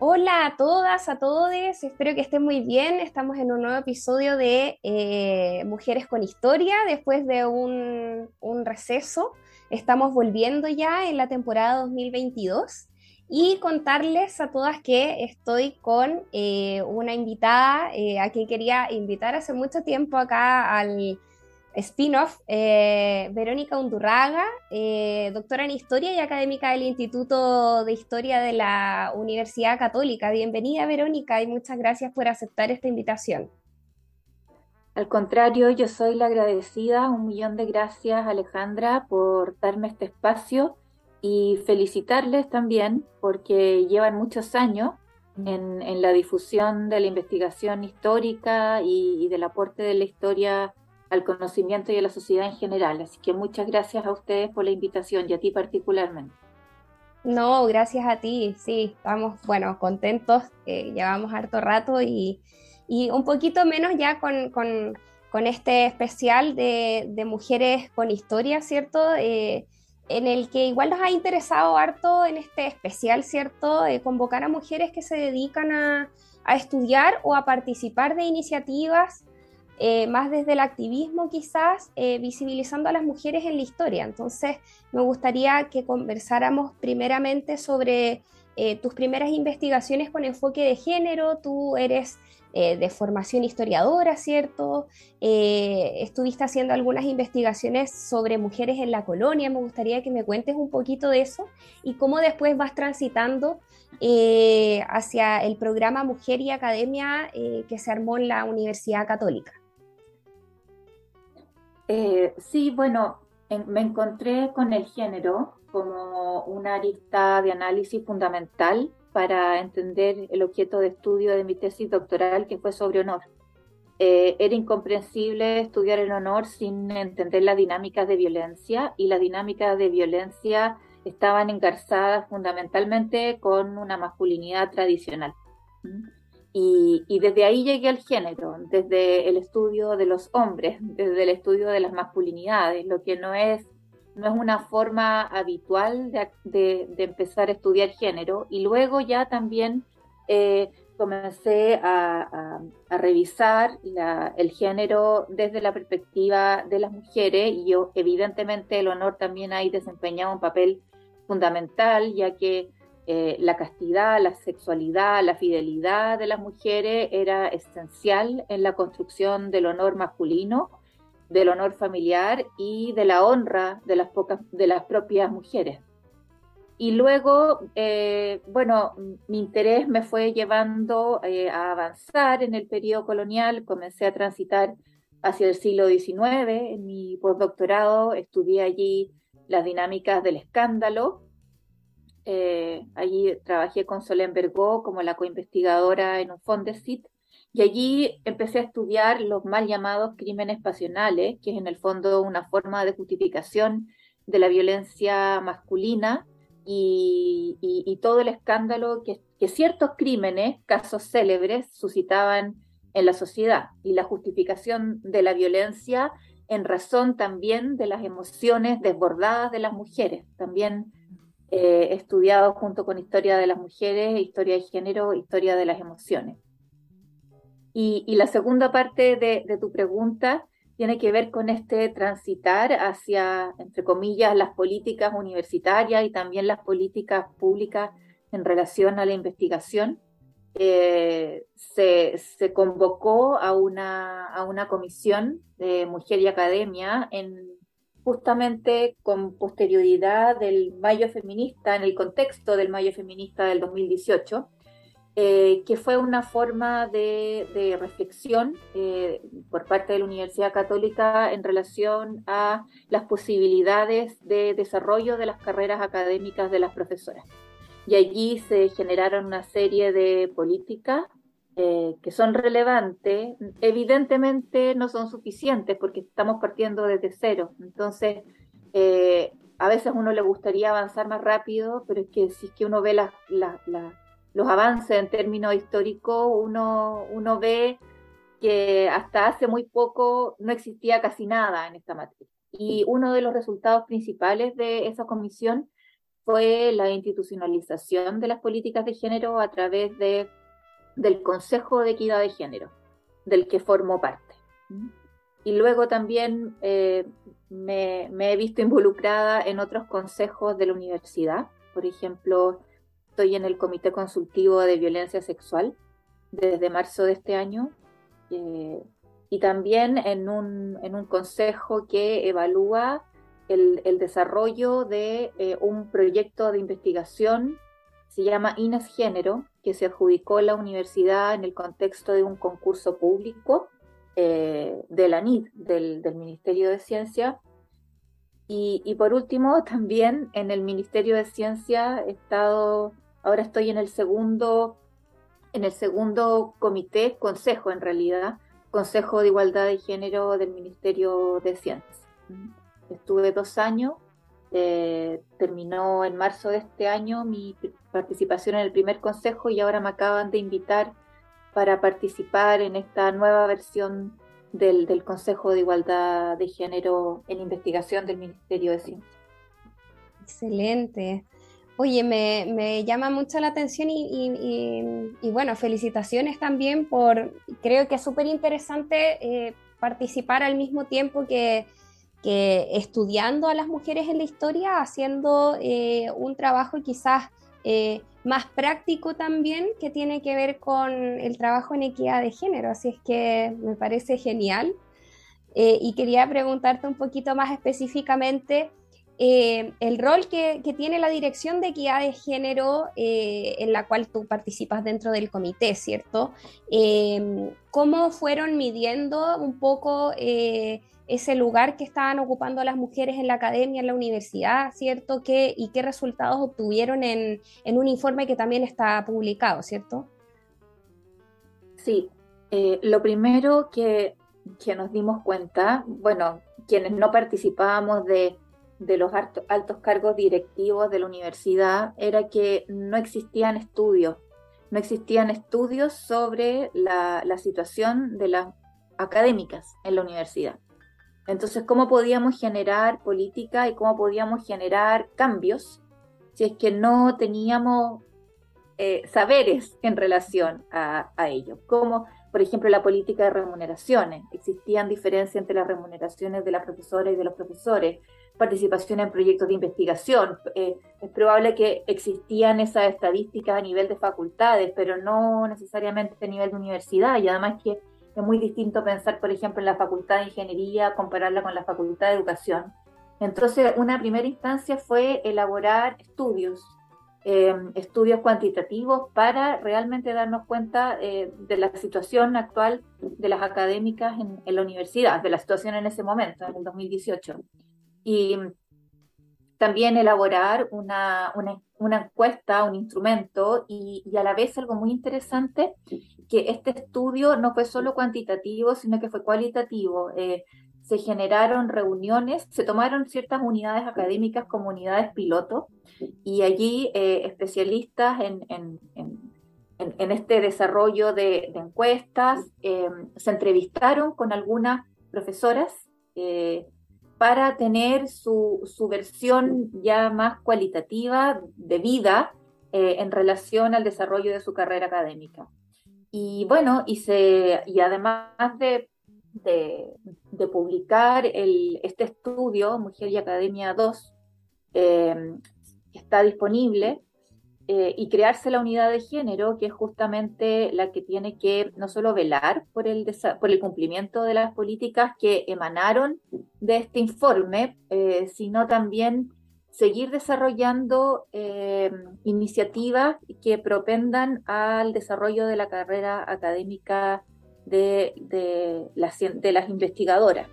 Hola a todas, a todos, espero que estén muy bien. Estamos en un nuevo episodio de eh, Mujeres con Historia, después de un, receso. Estamos volviendo ya en la temporada 2022 y contarles a todas que estoy con eh, una invitada eh, a quien quería invitar hace mucho tiempo acá al spin-off, eh, Verónica Undurraga, eh, doctora en Historia y académica del Instituto de Historia de la Universidad Católica. Bienvenida, Verónica, y muchas gracias por aceptar esta invitación. Al contrario, yo soy la agradecida. Un millón de gracias, Alejandra, por darme este espacio y felicitarles también porque llevan muchos años en, la difusión de la investigación histórica y, y del aporte de la historia al conocimiento y a la sociedad en general. Así que muchas gracias a ustedes por la invitación y a ti particularmente. No, gracias a ti, sí, estamos, bueno, contentos, llevamos harto rato y, un poquito menos ya con, este especial de, mujeres con historia, ¿cierto? Eh, en el que igual nos ha interesado harto en este especial, ¿cierto? Eh, convocar a mujeres que se dedican a, a estudiar o a participar de iniciativas eh, más desde el activismo quizás, eh, visibilizando a las mujeres en la historia. Entonces, me gustaría que conversáramos primeramente sobre eh, tus primeras investigaciones con enfoque de género. Tú eres de formación historiadora, ¿cierto? estuviste haciendo algunas investigaciones sobre mujeres en la colonia. Me gustaría que me cuentes un poquito de eso y cómo después vas transitando hacia el programa Mujer y Academia que se armó en la Universidad Católica. Eh, sí, bueno, me encontré con el género como una arista de análisis fundamental para entender el objeto de estudio de mi tesis doctoral, que fue sobre honor. Eh, era incomprensible estudiar el honor sin entender las dinámicas de violencia y las dinámicas de violencia estaban engarzadas fundamentalmente con una masculinidad tradicional. Y, desde ahí llegué al género, desde el estudio de los hombres, desde el estudio de las masculinidades, lo que no es, no es una forma habitual de, empezar a estudiar género. Y luego ya también eh, comencé a, revisar el género desde la perspectiva de las mujeres y yo evidentemente el honor también ahí desempeñado un papel fundamental, ya que eh, la castidad, la sexualidad, la fidelidad de las mujeres era esencial en la construcción del honor masculino, del honor familiar y de la honra de las, pocas, de las propias mujeres. Y luego, eh, bueno, mi interés me fue llevando eh, a avanzar en el periodo colonial, comencé a transitar hacia el siglo XIX, en mi postdoctorado estudié allí las dinámicas del escándalo, eh, allí trabajé con Solén Bergó como la coinvestigadora en un Fondesit y allí empecé a estudiar los mal llamados crímenes pasionales, que es en el fondo una forma de justificación de la violencia masculina y, todo el escándalo que, que ciertos crímenes, casos célebres, suscitaban en la sociedad y la justificación de la violencia en razón también de las emociones desbordadas de las mujeres. También eh, estudiado junto con historia de las mujeres, historia de género, historia de las emociones. Y, la segunda parte de, tu pregunta tiene que ver con este transitar hacia, entre comillas, las políticas universitarias y también las políticas públicas en relación a la investigación. eh, se, convocó a una, a una comisión de Mujer y Academia en, justamente con posterioridad del Mayo Feminista, en el contexto del Mayo Feminista del 2018, eh, que fue una forma de, reflexión eh, por parte de la Universidad Católica en relación a las posibilidades de desarrollo de las carreras académicas de las profesoras. Y allí se generaron una serie de políticas eh, que son relevantes, evidentemente no son suficientes porque estamos partiendo desde cero. Entonces, a veces uno le gustaría avanzar más rápido, pero es que si uno ve los avances en términos históricos, uno, uno ve que hasta hace muy poco no existía casi nada en esta materia. Y uno de los resultados principales de esa comisión fue la institucionalización de las políticas de género a través de, del Consejo de Equidad de Género, del que formo parte. Y luego también eh, me, he visto involucrada en otros consejos de la universidad, por ejemplo, estoy en el Comité Consultivo de Violencia Sexual desde marzo de este año eh, y también en un, en un, consejo que evalúa el, el desarrollo de eh, un proyecto de investigación, se llama INES Género, que se adjudicó la universidad en el contexto de un concurso público eh, de la NID, del, del Ministerio de Ciencia, y, y, por último, también en el Ministerio de Ciencia he estado Ahora estoy en el segundo, en el segundo comité, consejo en realidad, Consejo de Igualdad de Género del Ministerio de Ciencias. Estuve dos años, eh, terminó en marzo de este año mi participación en el primer consejo y ahora me acaban de invitar para participar en esta nueva versión del, del Consejo de Igualdad de Género en Investigación del Ministerio de Ciencias. Excelente. Oye, me, llama mucho la atención y, bueno, felicitaciones también por, creo que es súper interesante eh, participar al mismo tiempo que, estudiando a las mujeres en la historia, haciendo eh, un trabajo quizás eh, más práctico también que tiene que ver con el trabajo en equidad de género. Así es que me parece genial. y quería preguntarte un poquito más específicamente eh, el rol que, tiene la Dirección de Equidad de Género, eh, en la cual tú participas dentro del comité, ¿cierto? Eh, ¿Cómo fueron midiendo un poco ese lugar que estaban ocupando las mujeres en la academia, en la universidad, ¿cierto? ¿Qué, ¿Y qué resultados obtuvieron en, un informe que también está publicado, ¿cierto? Sí, lo primero que, que nos dimos cuenta, bueno, quienes no participábamos de de los altos cargos directivos de la universidad era que no existían estudios, no existían estudios sobre la, situación de las académicas en la universidad. Entonces, ¿cómo podíamos generar política y cómo podíamos generar cambios si es que no teníamos eh, saberes en relación a, a ello? Como, por ejemplo, la política de remuneraciones. Existían diferencias entre las remuneraciones de las profesoras y de los profesores participación en proyectos de investigación. Eh, es probable que existían esas estadísticas a nivel de facultades, pero no necesariamente a nivel de universidad. Y además que es muy distinto pensar, por ejemplo, en la facultad de ingeniería, compararla con la facultad de educación. Entonces, una primera instancia fue elaborar estudios, eh, estudios cuantitativos para realmente darnos cuenta eh, de la situación actual de las académicas en, en, la universidad, de la situación en ese momento, en el 2018 y también elaborar una, una, encuesta, un instrumento y, a la vez algo muy interesante, que este estudio no fue solo cuantitativo, sino que fue cualitativo. Eh, se generaron reuniones, se tomaron ciertas unidades académicas como unidades piloto y allí eh, especialistas en, en, en, este desarrollo de, encuestas eh, se entrevistaron con algunas profesoras para tener su, versión ya más cualitativa de vida eh, en relación al desarrollo de su carrera académica. Y bueno, y, se, y además de, de, publicar el, este estudio, Mujer y Academia 2, eh, está disponible, eh, y crearse la unidad de género, que es justamente la que tiene que no solo velar por el, por el cumplimiento de las políticas que emanaron de este informe, eh, sino también seguir desarrollando iniciativas que propendan al desarrollo de la carrera académica de, las investigadoras.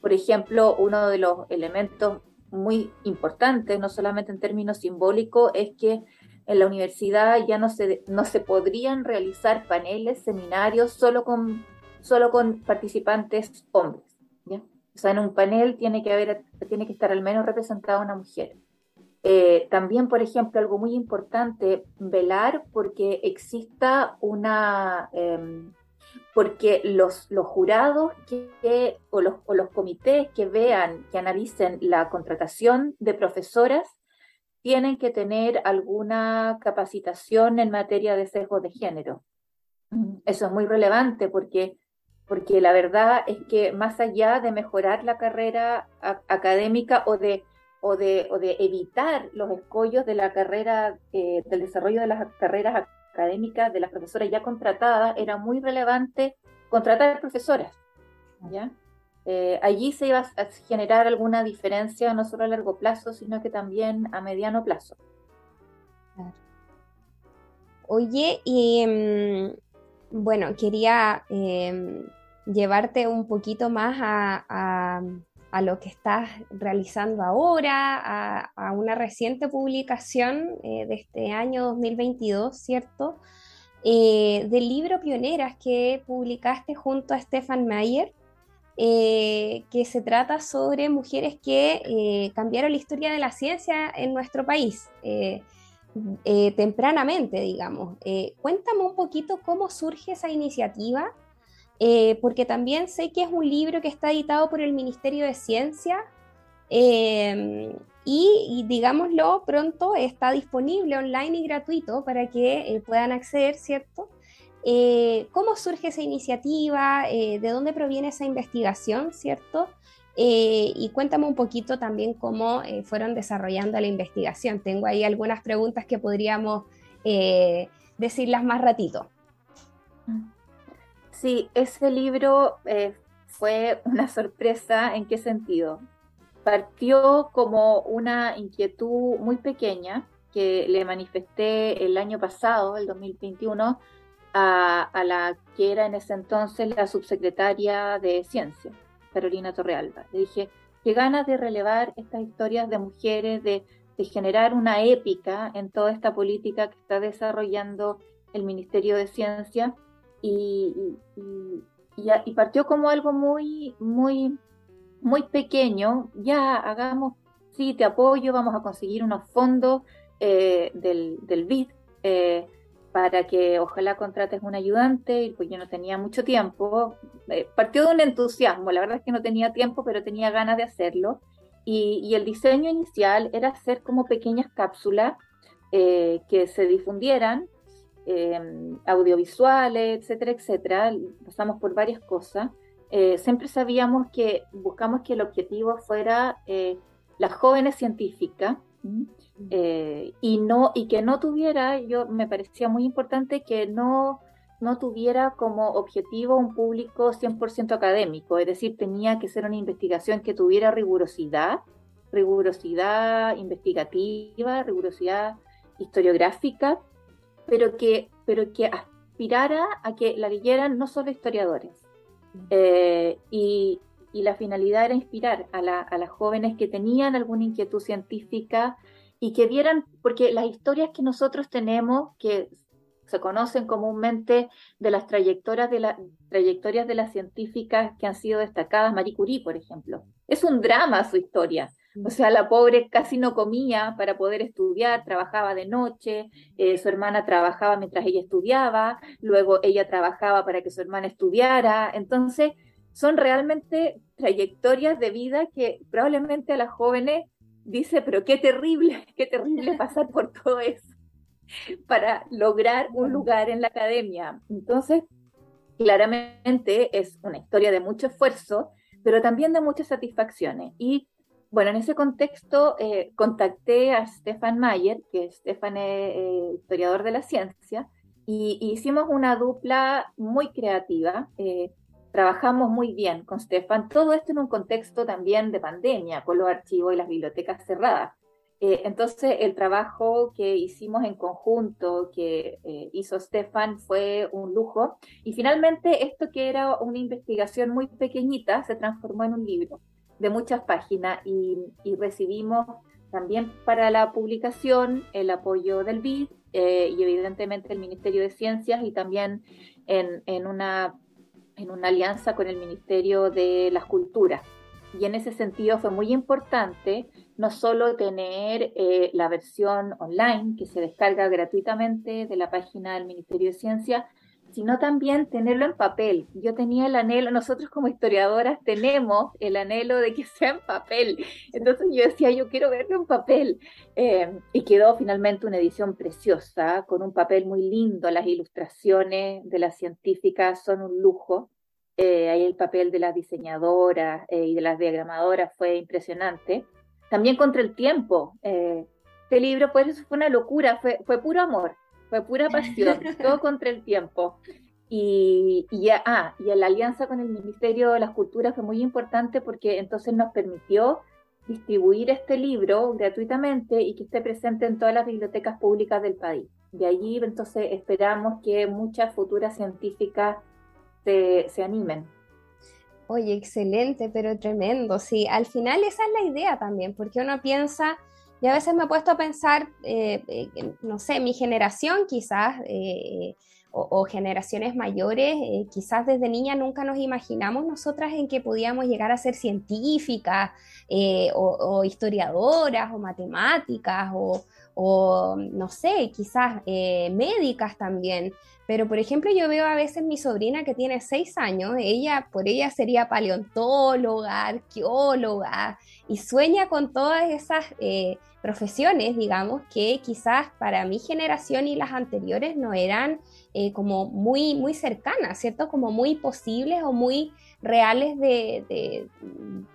Por ejemplo, uno de los elementos muy importantes, no solamente en términos simbólicos, es que en la universidad ya no se, no se podrían realizar paneles, seminarios solo con, solo con participantes hombres. ¿ya? O sea, en un panel tiene que, haber, tiene que estar al menos representada una mujer. Eh, también, por ejemplo, algo muy importante, velar porque exista una, em, porque los, los jurados que, o, los, o los comités que vean, que analicen la contratación de profesoras, tienen que tener alguna capacitación en materia de sesgo de género. Eso es muy relevante porque, porque la verdad es que más allá de mejorar la carrera académica o de, o, de, o de evitar los escollos de la carrera, eh, del desarrollo de las carreras académicas de las profesoras ya contratadas, era muy relevante contratar profesoras. ¿ya? Eh, allí se iba a generar alguna diferencia no solo a largo plazo, sino que también a mediano plazo. Oye, y mm, bueno, quería em, llevarte un poquito más a, lo que estás realizando ahora, a, una reciente publicación eh, de este año 2022, ¿cierto? Eh, del libro Pioneras que publicaste junto a Stefan Mayer. Eh, que se trata sobre mujeres que cambiaron la historia de la ciencia en nuestro país, tempranamente, digamos. cuéntame un poquito cómo surge esa iniciativa, porque también sé que es un libro que está editado por el Ministerio de Ciencia. Y, y, digámoslo pronto, está disponible online y gratuito para que puedan acceder, ¿cierto? Eh, ¿Cómo surge esa iniciativa? Eh, ¿De dónde proviene esa investigación, cierto? Eh, y cuéntame un poquito también cómo fueron desarrollando la investigación. Tengo ahí algunas preguntas que podríamos decirlas más ratito. Sí, ese libro fue una sorpresa. ¿En qué sentido? Partió como una inquietud muy pequeña que le manifesté el año pasado, el 2021, a, la que era en ese entonces la subsecretaria de Ciencia, Carolina Torrealba. Le dije, qué ganas de relevar estas historias de mujeres, de, generar una épica en toda esta política que está desarrollando el Ministerio de Ciencia y, partió como algo muy, muy, muy pequeño. Ya hagamos, sí, te apoyo, vamos a conseguir unos fondos eh, del, del BID. Eh, para que ojalá contrates un ayudante, y pues yo no tenía mucho tiempo. Eh, partió de un entusiasmo, la verdad es que no tenía tiempo, pero tenía ganas de hacerlo. Y, el diseño inicial era hacer como pequeñas cápsulas que se difundieran, em, audiovisuales, etcétera, etcétera. Pasamos por varias cosas. Eh, siempre sabíamos que buscamos que el objetivo fuera las jóvenes científicas eh, y, no, y que no tuviera, yo me parecía muy importante que no, no tuviera como objetivo un público 100% académico, es decir, tenía que ser una investigación que tuviera rigurosidad, rigurosidad investigativa, rigurosidad historiográfica, pero que, pero que aspirara a que la leyeran no solo historiadores. Eh, y, y, la finalidad era inspirar a, la, a las jóvenes que tenían alguna inquietud científica, y que vieran, porque las historias que nosotros tenemos, que se conocen comúnmente de las trayectorias de, la, trayectorias de las científicas que han sido destacadas, Marie Curie, por ejemplo, es un drama su historia. O sea, la pobre casi no comía para poder estudiar, trabajaba de noche, eh, su hermana trabajaba mientras ella estudiaba, luego ella trabajaba para que su hermana estudiara. Entonces, son realmente trayectorias de vida que probablemente a las jóvenes dice, pero qué terrible, qué terrible pasar por todo eso para lograr un lugar en la academia. Entonces, claramente es una historia de mucho esfuerzo, pero también de muchas satisfacciones. Y Bueno, en ese contexto eh, contacté a Stefan Mayer, que Stefan es eh, historiador de la ciencia, y, hicimos una dupla muy creativa. Eh, trabajamos muy bien con Stefan, todo esto en un contexto también de pandemia, con los archivos y las bibliotecas cerradas. Entonces, el trabajo que hicimos en conjunto, que hizo Stefan, fue un lujo. Y finalmente, esto que era una investigación muy pequeñita, se transformó en un libro de muchas páginas y, recibimos también para la publicación el apoyo del BID eh, y evidentemente el Ministerio de Ciencias y también en, una, en una alianza con el Ministerio de las Culturas. Y en ese sentido fue muy importante no solo tener eh, la versión online que se descarga gratuitamente de la página del Ministerio de Ciencias, sino también tenerlo en papel. Yo tenía el anhelo, nosotros como historiadoras tenemos el anhelo de que sea en papel. Entonces yo decía, yo quiero verlo en papel. Eh, y quedó finalmente una edición preciosa, con un papel muy lindo. Las ilustraciones de las científicas son un lujo. Eh, ahí el papel de las diseñadoras eh, y de las diagramadoras fue impresionante. También contra el tiempo. este libro, pues eso fue una locura, fue, fue puro amor fue pura pasión, todo contra el tiempo. Y, y, ah, y la alianza con el Ministerio de las Culturas fue muy importante porque entonces nos permitió distribuir este libro gratuitamente y que esté presente en todas las bibliotecas públicas del país. De allí entonces esperamos que muchas futuras científicas se, se animen. Oye, excelente, pero tremendo. Sí, al final esa es la idea también, porque uno piensa, y a veces me he puesto a pensar, eh, eh, no sé, mi generación quizás, eh, o, generaciones mayores, quizás desde niña nunca nos imaginamos nosotras en que podíamos llegar a ser científicas, o, historiadoras, o matemáticas, o no sé, quizás médicas también. Pero, por ejemplo, yo veo a veces mi sobrina que tiene seis años, ella, por ella sería paleontóloga, arqueóloga, y sueña con todas esas eh, profesiones, digamos, que quizás para mi generación y las anteriores no eran eh, como muy, muy cercanas, ¿cierto? Como muy posibles o muy reales de,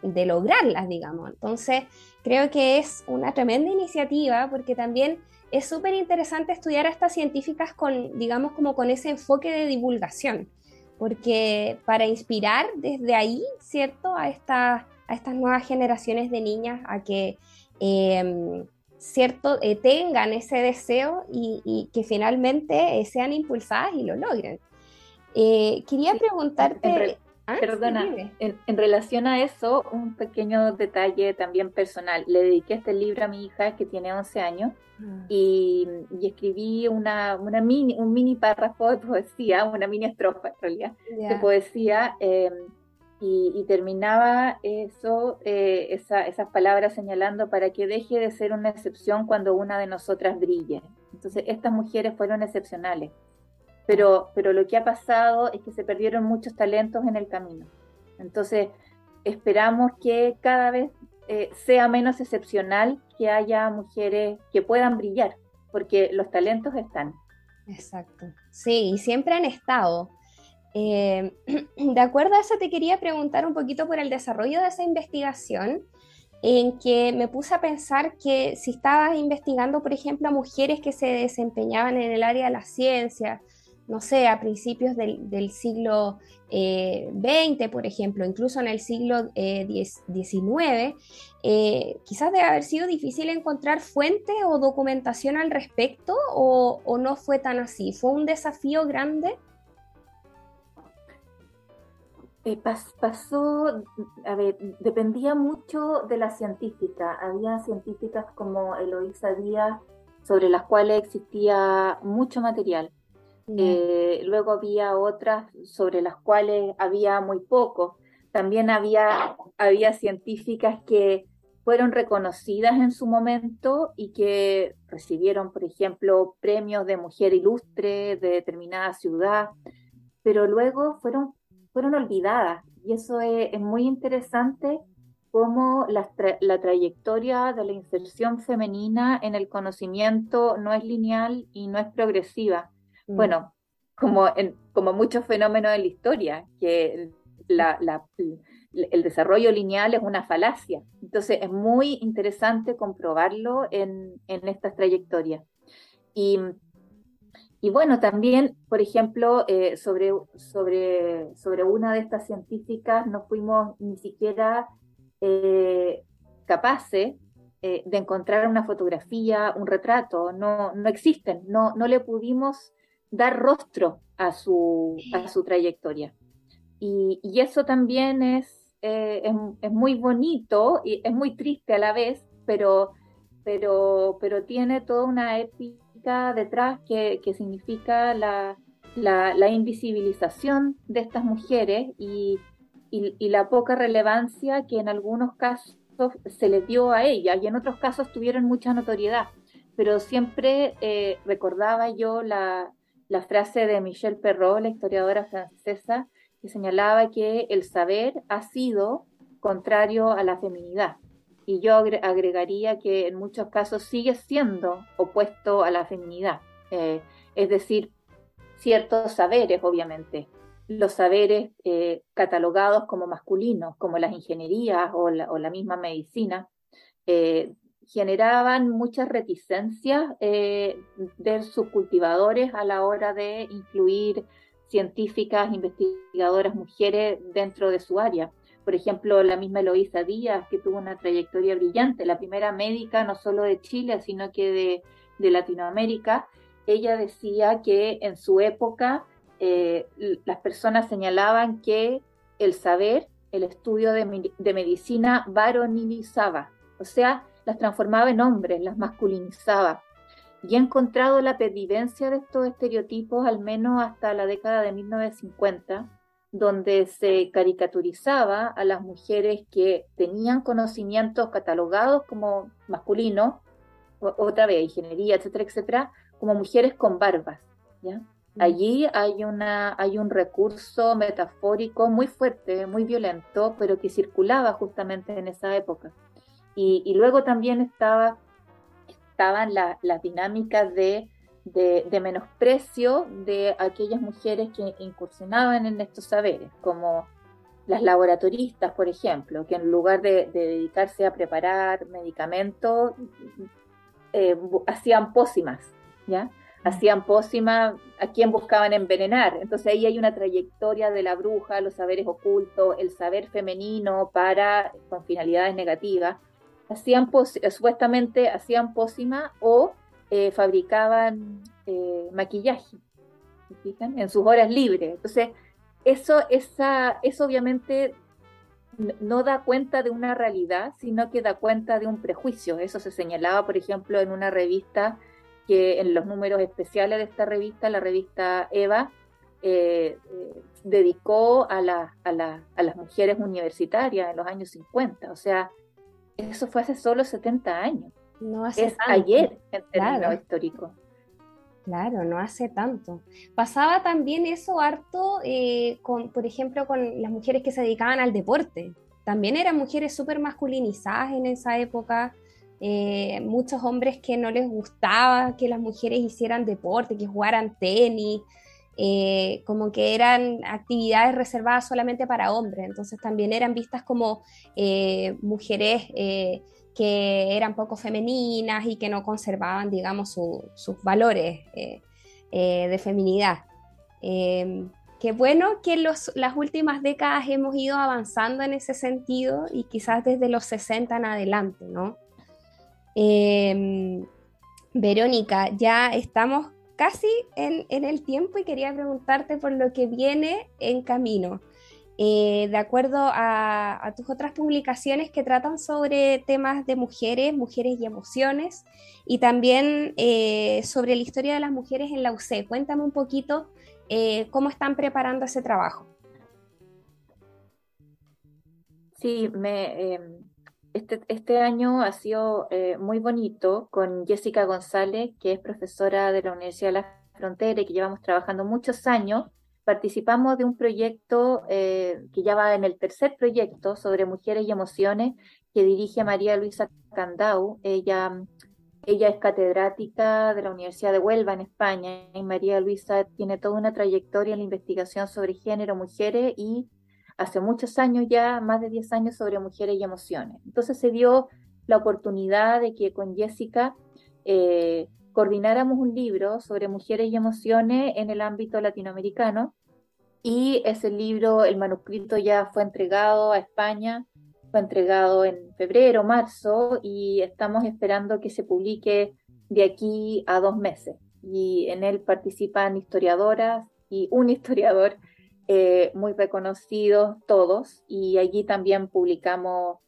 lograrlas, digamos. Entonces, creo que es una tremenda iniciativa porque también es súper interesante estudiar a estas científicas con, digamos, como con ese enfoque de divulgación, porque para inspirar desde ahí, ¿cierto?, a, esta, a estas nuevas generaciones de niñas a que, em, ¿cierto?, eh, tengan ese deseo y, que finalmente eh, sean impulsadas y lo logren. Eh, quería preguntarte... ¿Ah? Perdona, en, relación a eso, un pequeño detalle también personal. Le dediqué este libro a mi hija que tiene 11 años ah. y, escribí una, una, mini, un mini párrafo de poesía, una mini estrofa en realidad, de poesía. Em, y, terminaba eso, eh, esas palabras señalando para que deje de ser una excepción cuando una de nosotras brille. Entonces, estas mujeres fueron excepcionales pero, pero lo que ha pasado es que se perdieron muchos talentos en el camino. Entonces, esperamos que cada vez eh, sea menos excepcional que haya mujeres que puedan brillar, porque los talentos están. Exacto. Sí, y siempre han estado. Eh, de acuerdo a eso, te quería preguntar un poquito por el desarrollo de esa investigación, en que me puse a pensar que si estabas investigando, por ejemplo, a mujeres que se desempeñaban en el área de la ciencia, no sé, a principios del, siglo XX, eh, por ejemplo, incluso en el siglo XIX, eh, eh, quizás debe haber sido difícil encontrar fuentes o documentación al respecto o, no fue tan así. ¿Fue un desafío grande? pasó, a ver, dependía mucho de la científica. Había científicas como Eloísa Díaz sobre las cuales existía mucho material eh, luego había otras sobre las cuales había muy poco. También había, había científicas que fueron reconocidas en su momento y que recibieron, por ejemplo, premios de mujer ilustre de determinada ciudad, pero luego fueron, fueron olvidadas. Y eso es, muy interesante cómo la, trayectoria de la inserción femenina en el conocimiento no es lineal y no es progresiva. Mm. Bueno, como, en, como muchos fenómenos en la historia, que la, el desarrollo lineal es una falacia. Entonces es muy interesante comprobarlo en, en estas trayectorias. Y, y, bueno, también, por ejemplo, eh, sobre, sobre, sobre una de estas científicas no fuimos ni siquiera eh, capaces eh, de encontrar una fotografía, un retrato, no, no existen, no, no le pudimos dar rostro a su, a su trayectoria. Y, y eso también es eh, es, muy bonito y es muy triste a la vez, pero, pero, pero tiene toda una épica detrás que, significa la, la, invisibilización de estas mujeres y, y, la poca relevancia que en algunos casos se les dio a ellas y en otros casos tuvieron mucha notoriedad. Pero siempre eh, recordaba yo la, la frase de Michelle Perrault, la historiadora francesa, que señalaba que el saber ha sido contrario a la feminidad. Y yo agregaría que en muchos casos sigue siendo opuesto a la feminidad. Eh, es decir, ciertos saberes, obviamente. Los saberes eh, catalogados como masculinos, como las ingenierías o la, misma medicina, eh, generaban muchas reticencias de sus cultivadores a la hora de incluir científicas, investigadoras, mujeres dentro de su área. Por ejemplo, la misma Eloísa Díaz, que tuvo una trayectoria brillante, la primera médica no solo de Chile, sino que de, Latinoamérica. Ella decía que en su época eh, las personas señalaban que el saber, el estudio de, de medicina varonilizaba, o sea, las transformaba en hombres, las masculinizaba y he encontrado la pervivencia de estos estereotipos al menos hasta la década de 1950, donde se caricaturizaba a las mujeres que tenían conocimientos catalogados como masculinos, otra vez, ingeniería, etcétera, etcétera, como mujeres con barbas. ¿ya? Mm. Allí hay, una, hay un recurso metafórico muy fuerte, muy violento, pero que circulaba justamente en esa época. Y, y luego también estaba estaban las dinámicas de, de, menosprecio de aquellas mujeres que incursionaban en estos saberes, como las laboratoristas, por ejemplo, que en lugar de, dedicarse a preparar medicamentos, eh, hacían pócimas, ¿ya? Mm. Hacían pócimas a quien buscaban envenenar. Entonces ahí hay una trayectoria de la bruja, los saberes ocultos, el saber femenino para con finalidades negativas hacían eh, supuestamente hacían pócima o eh, fabricaban eh, maquillaje, En sus horas libres. Entonces, eso, esa, eso obviamente no da cuenta de una realidad, sino que da cuenta de un prejuicio. Eso se señalaba, por ejemplo, en una revista que en los números especiales de esta revista, la revista Eva, dedicó a, a, a, las mujeres universitarias en los años 50. O sea, eso fue hace solo 70 años. No hace es ayer en términos históricos. Claro, no hace tanto. Pasaba también eso harto, eh, con, por ejemplo, con las mujeres que se dedicaban al deporte. También eran mujeres súper masculinizadas en esa época. Eh, muchos hombres que no les gustaba que las mujeres hicieran deporte, que jugaran tenis, eh, como que eran actividades reservadas solamente para hombres, entonces también eran vistas como eh, mujeres eh, que eran poco femeninas y que no conservaban, digamos, sus valores de feminidad. Em, qué bueno que en las últimas décadas hemos ido avanzando en ese sentido y quizás desde los 60 en adelante, ¿no? Em, Verónica, ya estamos casi en, el tiempo y quería preguntarte por lo que viene en camino. Eh, de acuerdo a, tus otras publicaciones que tratan sobre temas de mujeres, mujeres y emociones, y también eh, sobre la historia de las mujeres en la UC. Cuéntame un poquito eh, cómo están preparando ese trabajo. Sí, me, em, este, este, año ha sido eh, muy bonito con Jessica González, que es profesora de la Universidad de la Frontera y que llevamos trabajando muchos años. Participamos de un proyecto eh, que ya va en el tercer proyecto sobre mujeres y emociones que dirige María Luisa Candau. Ella, ella es catedrática de la Universidad de Huelva en España y María Luisa tiene toda una trayectoria en la investigación sobre género, mujeres y hace muchos años ya, más de 10 años, sobre mujeres y emociones. Entonces se dio la oportunidad de que con Jessica eh, coordináramos un libro sobre mujeres y emociones en el ámbito latinoamericano y ese libro, el manuscrito ya fue entregado a España, fue entregado en febrero, marzo y estamos esperando que se publique de aquí a dos meses. Y en él participan historiadoras y un historiador eh, muy reconocidos todos y allí también publicamos,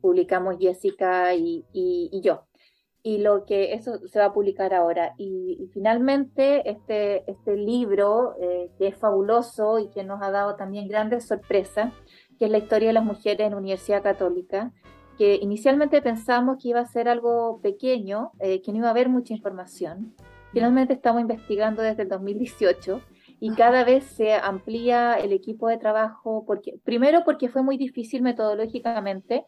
publicamos Jessica y, y yo y lo que eso se va a publicar ahora. Y, finalmente este, este libro, eh, que es fabuloso y que nos ha dado también grandes sorpresas, que es la historia de las mujeres en la Universidad Católica, que inicialmente pensamos que iba a ser algo pequeño, eh, que no iba a haber mucha información. Finalmente estamos investigando desde el 2018 y cada vez se amplía el equipo de trabajo, porque, primero porque fue muy difícil metodológicamente,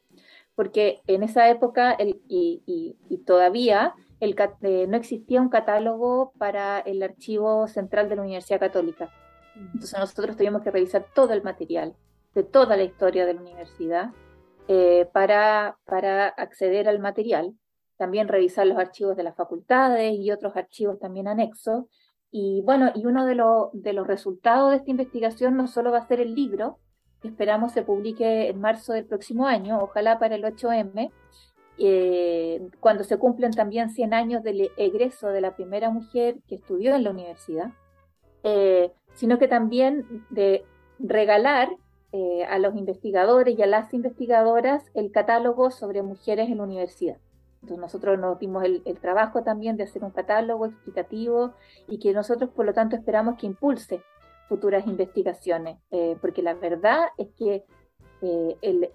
porque en esa época y, todavía eh, no existía un catálogo para el archivo central de la Universidad Católica. Entonces nosotros tuvimos que revisar todo el material de toda la historia de la universidad eh, para, para acceder al material. También revisar los archivos de las facultades y otros archivos también anexos. Y bueno, y uno de, los resultados de esta investigación no solo va a ser el libro, esperamos se publique en marzo del próximo año, ojalá para el 8M, eh, cuando se cumplen también 100 años del egreso de la primera mujer que estudió en la universidad, eh, sino que también de regalar eh, a los investigadores y a las investigadoras el catálogo sobre mujeres en la universidad. Nosotros nos dimos el, trabajo también de hacer un catálogo explicativo y que nosotros por lo tanto esperamos que impulse futuras investigaciones, eh, porque la verdad es que eh, el,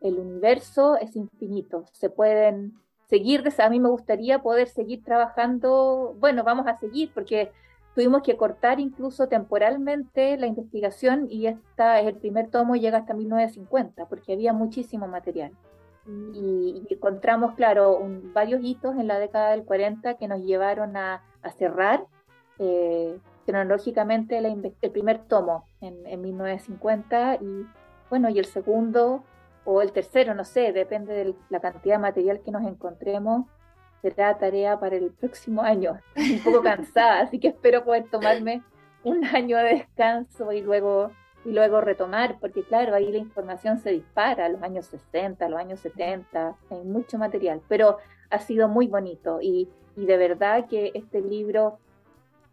el, universo es infinito, se pueden seguir, a mí me gustaría poder seguir trabajando, bueno, vamos a seguir porque tuvimos que cortar incluso temporalmente la investigación y esta es el primer tomo llega hasta 1950 porque había muchísimo material. Y, encontramos, claro, varios hitos en la década del 40 que nos llevaron a, cerrar eh, cronológicamente el primer tomo en, en 1950 y bueno, y el segundo o el tercero, no sé, depende de la cantidad de material que nos encontremos, será tarea para el próximo año. un poco cansada, así que espero poder tomarme un año de descanso y luego y luego retomar, porque claro, ahí la información se dispara, los años 60, a los años 70, hay mucho material, pero ha sido muy bonito y, y de verdad que este libro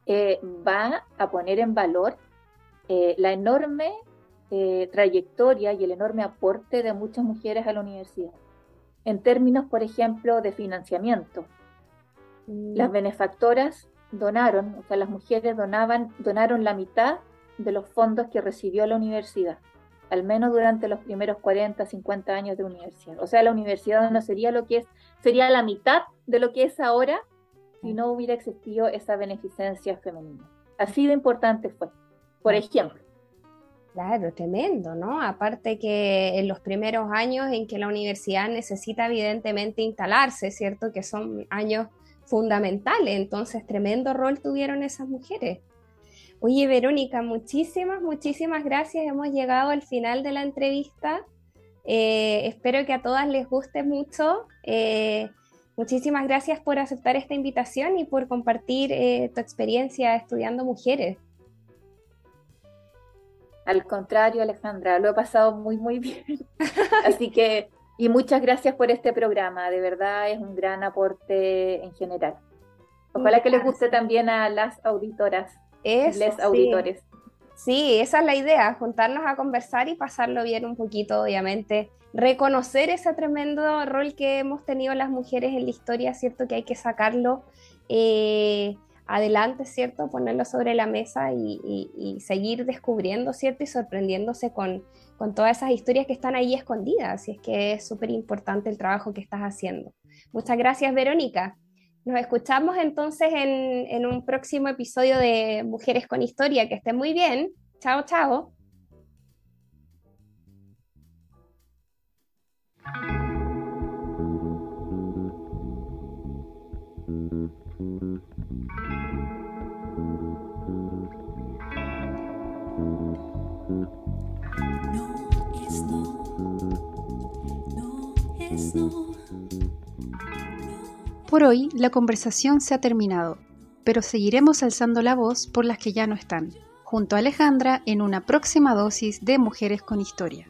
eh, va a poner en valor eh, la enorme eh, trayectoria y el enorme aporte de muchas mujeres a la universidad. En términos, por ejemplo, de financiamiento. Mm. Las benefactoras donaron, o sea, las mujeres donaban, donaron la mitad de los fondos que recibió la universidad, al menos durante los primeros 40, 50 años de universidad. O sea, la universidad no sería lo que es, sería la mitad de lo que es ahora si no hubiera existido esa beneficencia femenina. Así de importante fue, por ejemplo. Claro, tremendo, ¿no? Aparte que en los primeros años en que la universidad necesita evidentemente instalarse, ¿cierto? Que son años fundamentales, entonces tremendo rol tuvieron esas mujeres. Oye, Verónica, muchísimas, muchísimas gracias. Hemos llegado al final de la entrevista. Eh, espero que a todas les guste mucho. Eh, Muchísimas gracias por aceptar esta invitación y por compartir eh, tu experiencia estudiando mujeres. Al contrario, Alejandra, lo he pasado muy, muy bien. Así que, y muchas gracias por este programa, de verdad es un gran aporte en general. Ojalá que les guste también a las auditoras, los auditores. Sí, esa es la idea, juntarnos a conversar y pasarlo bien un poquito, obviamente. Reconocer ese tremendo rol que hemos tenido las mujeres en la historia, ¿cierto? Que hay que sacarlo eh, adelante, ¿cierto? Ponerlo sobre la mesa y, seguir descubriendo, ¿cierto? Y sorprendiéndose con, con todas esas historias que están ahí escondidas. Así es que es súper importante el trabajo que estás haciendo. Muchas gracias, Verónica. Nos escuchamos entonces en, un próximo episodio de Mujeres con Historia. Que estén muy bien. Chao, chao. Por hoy la conversación se ha terminado, pero seguiremos alzando la voz por las que ya no están, junto a Alejandra en una próxima dosis de Mujeres con Historia.